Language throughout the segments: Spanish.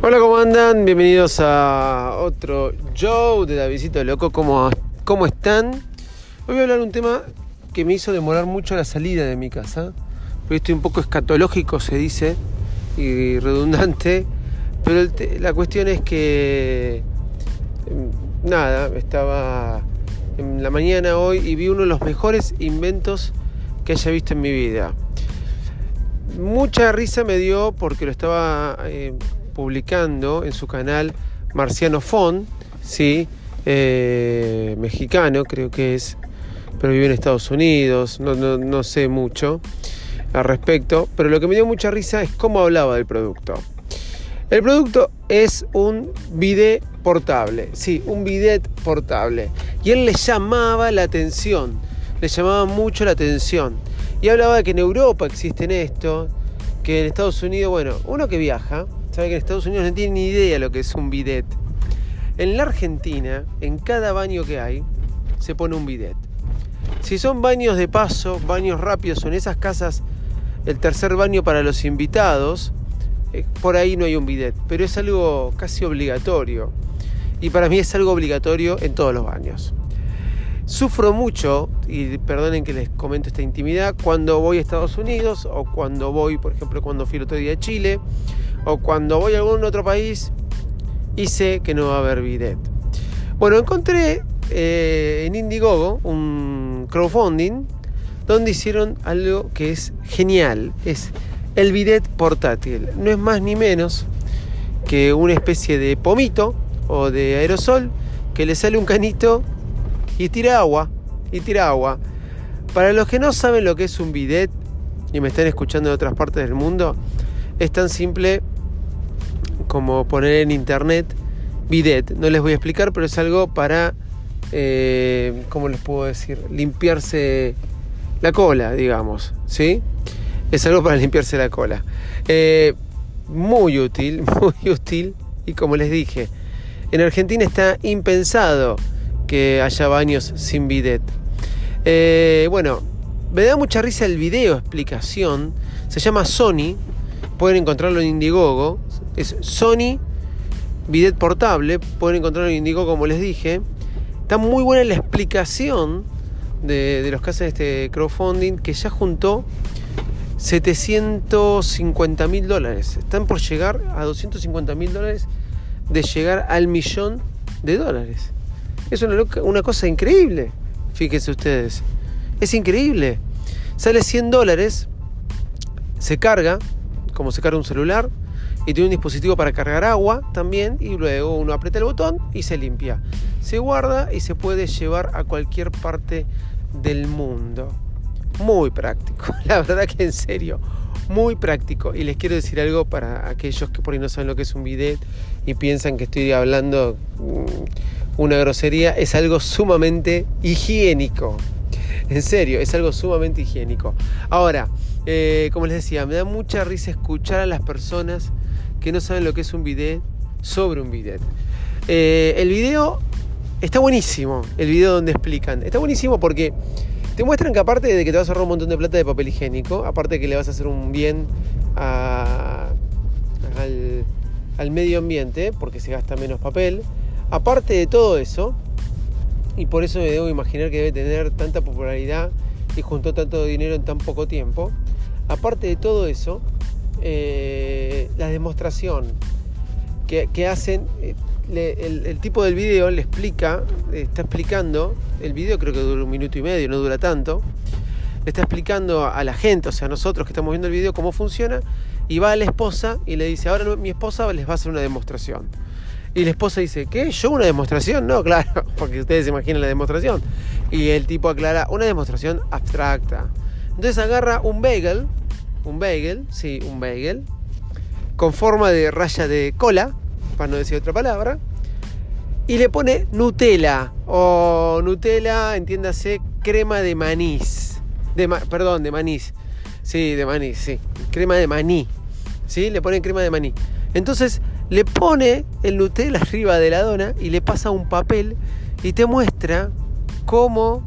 Hola, ¿cómo andan? Bienvenidos a otro show de Davidito Loco. ¿Cómo, ¿Cómo están? Hoy voy a hablar un tema que me hizo demorar mucho la salida de mi casa. Porque estoy un poco escatológico, se dice, y redundante. Pero la cuestión es que, em, nada, estaba en la mañana hoy y vi uno de los mejores inventos que haya visto en mi vida. Mucha risa me dio porque lo estaba eh, publicando en su canal Marciano Fon, ¿sí? Eh, mexicano creo que es, pero vive en Estados Unidos, no, no sé mucho al respecto, pero lo que me dio mucha risa es cómo hablaba del producto. El producto es un bidet portable, sí, un bidet portable. Y él le llamaba la atención, le llamaba mucho la atención. Y hablaba de que en Europa existen esto, que en Estados Unidos, bueno, uno que viaja, sabe que en Estados Unidos no tiene ni idea lo que es un bidet. En la Argentina, en cada baño que hay, se pone un bidet. Si son baños de paso, baños rápidos, en esas casas, el tercer baño para los invitados, eh, por ahí no hay un bidet, pero es algo casi obligatorio. Y para mí es algo obligatorio en todos los baños. Sufro mucho, y perdonen que les comento esta intimidad, cuando voy a Estados Unidos o cuando voy, por ejemplo, cuando fui el otro día a Chile o cuando voy a algún otro país y sé que no va a haber bidet. Bueno, encontré eh, en Indiegogo un crowdfunding donde hicieron algo que es genial, es el bidet portátil. No es más ni menos que una especie de pomito o de aerosol que le sale un canito y tira agua, y tira agua. Para los que no saben lo que es un bidet y me están escuchando de otras partes del mundo, es tan simple como poner en internet bidet. No les voy a explicar, pero es algo para, eh, ¿cómo les puedo decir? Limpiarse la cola, digamos, ¿sí? Es algo para limpiarse la cola. Eh, muy útil, muy útil. Y como les dije, en Argentina está impensado que haya baños sin bidet. Eh, bueno, me da mucha risa el video explicación. Se llama Sony. Pueden encontrarlo en Indiegogo. Es Sony bidet portable. Pueden encontrarlo en Indiegogo como les dije. Está muy buena la explicación de, los casos de este crowdfunding que ya juntó 750 mil dólares. Están por llegar a 250 mil dólares de llegar al millón de dólares. Es una, cosa increíble. Fíjense ustedes. Es increíble. Sale 100 dólares. Se carga, como se carga un celular. Y tiene un dispositivo para cargar agua también. Y luego uno aprieta el botón y se limpia. Se guarda y se puede llevar a cualquier parte del mundo. Muy práctico. La verdad que en serio muy práctico. Y les quiero decir algo para aquellos que por ahí no saben lo que es un bidet y piensan que estoy hablando mm, una grosería. Es algo sumamente higiénico. En serio, es algo sumamente higiénico. Ahora, eh, como les decía, me da mucha risa escuchar a las personas que no saben lo que es un bidet sobre un bidet. Eh, el video está buenísimo, el video donde explican. Está buenísimo porque te muestran que aparte de que te vas a ahorrar un montón de plata de papel higiénico, aparte de que le vas a hacer un bien al, medio ambiente, porque se gasta menos papel, aparte de todo eso, y por eso me debo imaginar que debe tener tanta popularidad y juntó tanto dinero en tan poco tiempo, aparte de todo eso, eh, la demostración que, hacen, eh, el, tipo del video le explica, está explicando, el video creo que dura un minuto y medio, no dura tanto, le está explicando a la gente, o sea, a nosotros que estamos viendo el video, cómo funciona, y va a la esposa y le dice, ahora mi esposa les va a hacer una demostración. Y la esposa dice, ¿qué? ¿Yo una demostración? No, claro, porque ustedes se imaginan la demostración. Y el tipo aclara, una demostración abstracta. Entonces agarra un bagel, un bagel, sí, un bagel, con forma de raya de cola, para no decir otra palabra, y le pone Nutella, o Nutella, entiéndase, crema de manís, de perdón, de manís, sí, de manís, sí, crema de maní, ¿sí? Le pone crema de maní. Entonces le pone el Nutella arriba de la dona y le pasa un papel y te muestra cómo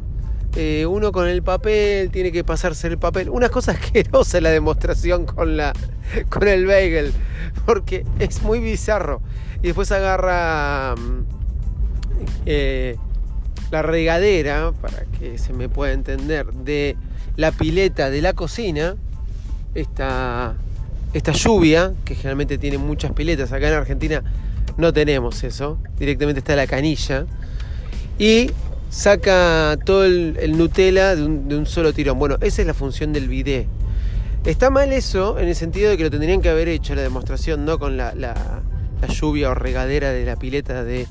eh, uno con el papel tiene que pasarse el papel. Una cosa asquerosa la demostración con, la, con el bagel, porque es muy bizarro. Y después agarra mm, eh, la regadera, para que se me pueda entender, de la pileta de la cocina, esta, esta lluvia, que generalmente tiene muchas piletas, acá en Argentina no tenemos eso, directamente está la canilla, y saca todo el, Nutella de un, solo tirón. Bueno, esa es la función del bidet. Está mal eso en el sentido de que lo tendrían que haber hecho la demostración, no con la, lluvia o regadera de la pileta de,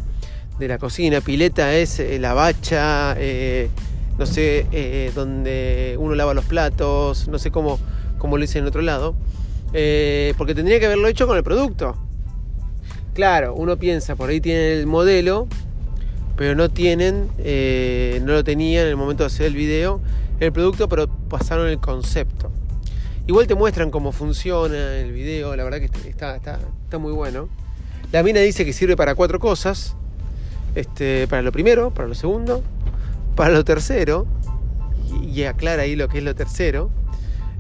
la cocina. Pileta es eh, la bacha, eh, no sé, eh, donde uno lava los platos, no sé cómo, lo dicen en otro lado. Porque tendría que haberlo hecho con el producto. Claro, uno piensa, por ahí tiene el modelo, pero no tienen, eh, no lo tenían en el momento de hacer el video, el producto, pero pasaron el concepto. Igual te muestran cómo funciona el video, la verdad que está muy bueno. La mina dice que sirve para cuatro cosas. Este, para lo primero, para lo segundo, para lo tercero, y, aclara ahí lo que es lo tercero.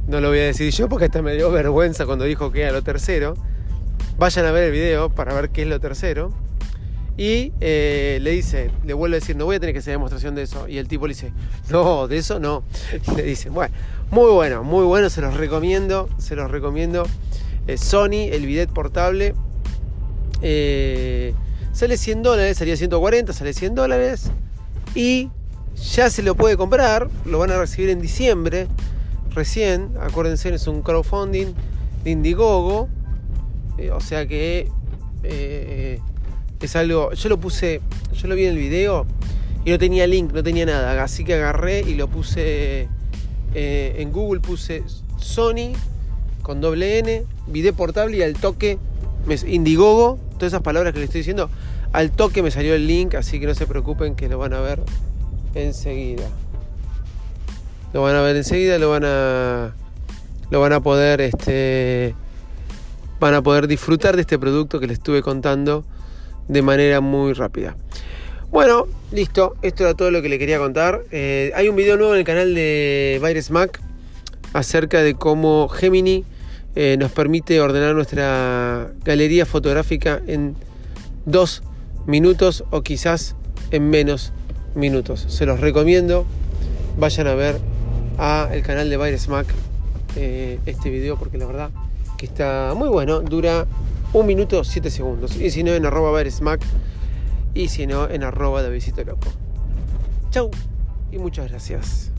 No lo voy a decir yo porque hasta me dio vergüenza cuando dijo que era lo tercero. Vayan a ver el video para ver qué es lo tercero. Y eh, le dice, le vuelve a decir, no voy a tener que hacer demostración de eso. Y el tipo le dice, no, de eso no. le dice, bueno, muy bueno, muy bueno, se los recomiendo, se los recomiendo. Eh, Sony, el bidet portable. Eh, sale 100 dólares, salía 140, sale 100 dólares. Y ya se lo puede comprar, lo van a recibir en diciembre. Recién, acuérdense, es un crowdfunding de Indiegogo. o sea que es algo, yo lo puse, yo lo vi en el video y no tenía link, no tenía nada, así que agarré y lo puse eh, en Google, puse Sony con doble N, video portable y al toque, me, Indiegogo, todas esas palabras que le estoy diciendo, al toque me salió el link, así que no se preocupen que lo van a ver enseguida. Lo van a ver enseguida, lo van a lo van a poder este van a poder disfrutar de este producto que les estuve contando de manera muy rápida. Bueno, listo, esto era todo lo que le quería contar. Eh, hay un video nuevo en el canal de Virus Mac acerca de cómo Gemini eh, nos permite ordenar nuestra galería fotográfica en dos minutos o quizás en menos minutos. Se los recomiendo. Vayan a ver a el canal de Virus Mac eh, este video porque la verdad que está muy bueno. Dura un minuto 7 segundos. Y si no, en arroba smack y si no, en arroba de loco. Chau y muchas gracias.